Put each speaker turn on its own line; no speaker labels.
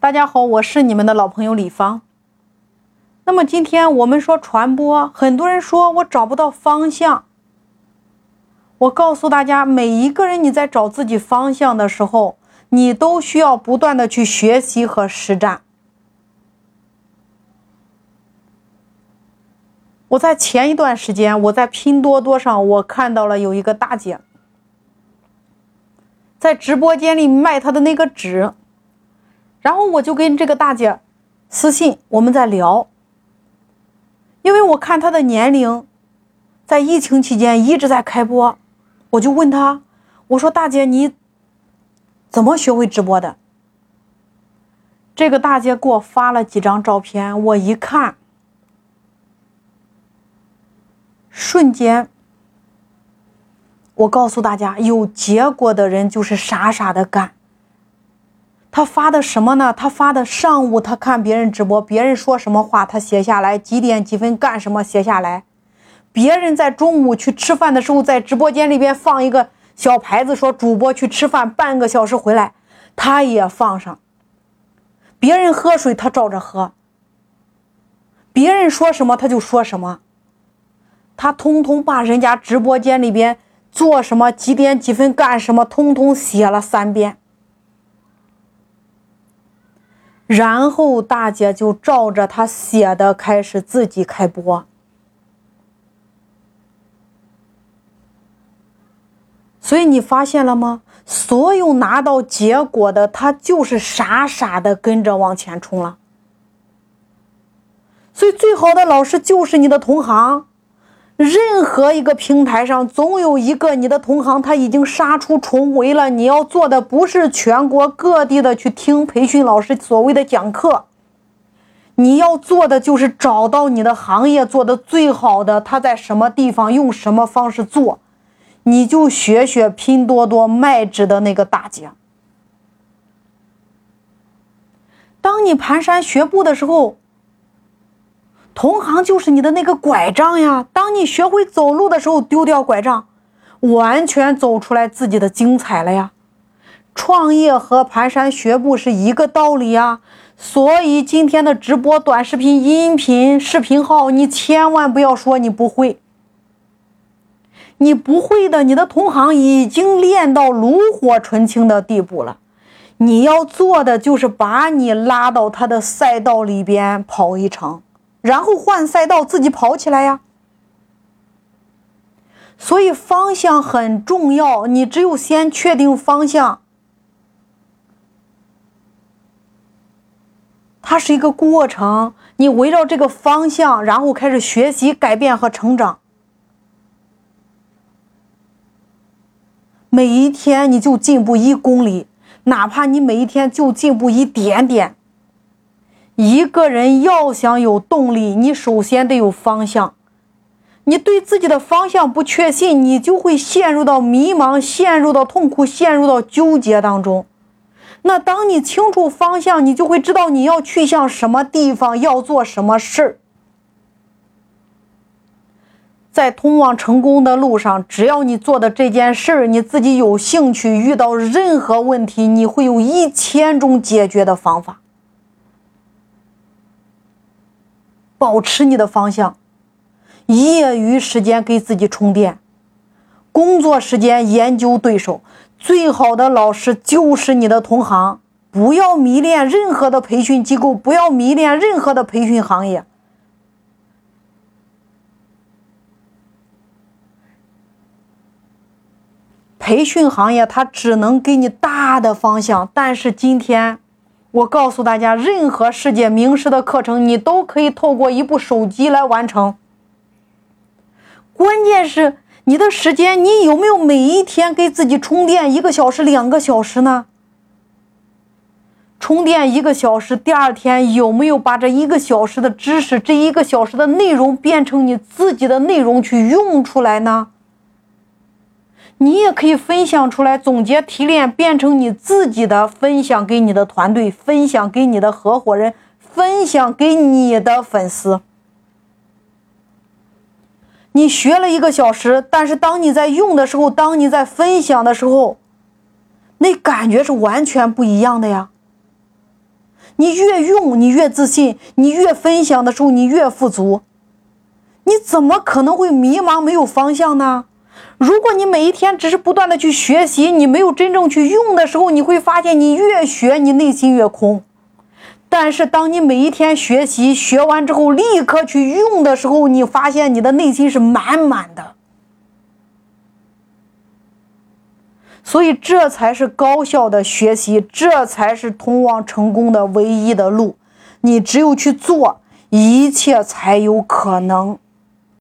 大家好，我是你们的老朋友李芳。那么今天我们说传播，很多人说我找不到方向。我告诉大家，每一个人你在找自己方向的时候，你都需要不断的去学习和实战。我在前一段时间，我在拼多多上，我看到了有一个大姐在直播间里卖她的那个纸。然后我就跟这个大姐私信，我们在聊。因为我看她的年龄，在疫情期间一直在开播，我就问她，我说大姐你怎么学会直播的？这个大姐给我发了几张照片，我一看，瞬间，我告诉大家，有结果的人就是傻傻的干。他发的什么呢？他发的上午他看别人直播，别人说什么话他写下来，几点几分干什么写下来。别人在中午去吃饭的时候，在直播间里边放一个小牌子，说主播去吃饭，半个小时回来，他也放上。别人喝水他照着喝，别人说什么他就说什么，他通通把人家直播间里边做什么、几点几分干什么，通通写了三遍。然后大姐就照着他写的开始自己开播，所以你发现了吗？所有拿到结果的，他就是傻傻的跟着往前冲了。所以最好的老师就是你的同行。任何一个平台上，总有一个你的同行，他已经杀出重围了。你要做的不是全国各地的去听培训老师所谓的讲课，你要做的就是找到你的行业做的最好的，他在什么地方用什么方式做，你就学学拼多多卖纸的那个大姐。当你蹒跚学步的时候。同行就是你的那个拐杖呀！当你学会走路的时候，丢掉拐杖，完全走出来自己的精彩了呀！创业和蹒跚学步是一个道理呀！所以今天的直播、短视频、音频、视频号，你千万不要说你不会。你不会的，你的同行已经练到炉火纯青的地步了。你要做的就是把你拉到他的赛道里边跑一程。然后换赛道，自己跑起来呀。所以方向很重要，你只有先确定方向，它是一个过程。你围绕这个方向，然后开始学习、改变和成长。每一天你就进步一公里，哪怕你每一天就进步一点点。一个人要想有动力，你首先得有方向。你对自己的方向不确信，你就会陷入到迷茫、陷入到痛苦、陷入到纠结当中。那当你清楚方向，你就会知道你要去向什么地方，要做什么事儿。在通往成功的路上，只要你做的这件事儿，你自己有兴趣，遇到任何问题，你会有一千种解决的方法。保持你的方向，业余时间给自己充电，工作时间研究对手。最好的老师就是你的同行。不要迷恋任何的培训机构，不要迷恋任何的培训行业。培训行业它只能给你大的方向，但是今天。我告诉大家，任何世界名师的课程，你都可以透过一部手机来完成。关键是你的时间，你有没有每一天给自己充电一个小时、两个小时呢？充电一个小时，第二天有没有把这一个小时的知识、这一个小时的内容变成你自己的内容去用出来呢？你也可以分享出来，总结提炼，变成你自己的分享给你的团队，分享给你的合伙人，分享给你的粉丝。你学了一个小时，但是当你在用的时候，当你在分享的时候，那感觉是完全不一样的呀。你越用，你越自信；你越分享的时候，你越富足。你怎么可能会迷茫、没有方向呢？如果你每一天只是不断的去学习，你没有真正去用的时候，你会发现你越学，你内心越空。但是当你每一天学习，学完之后立刻去用的时候，你发现你的内心是满满的。所以，这才是高效的学习，这才是通往成功的唯一的路。你只有去做，一切才有可能。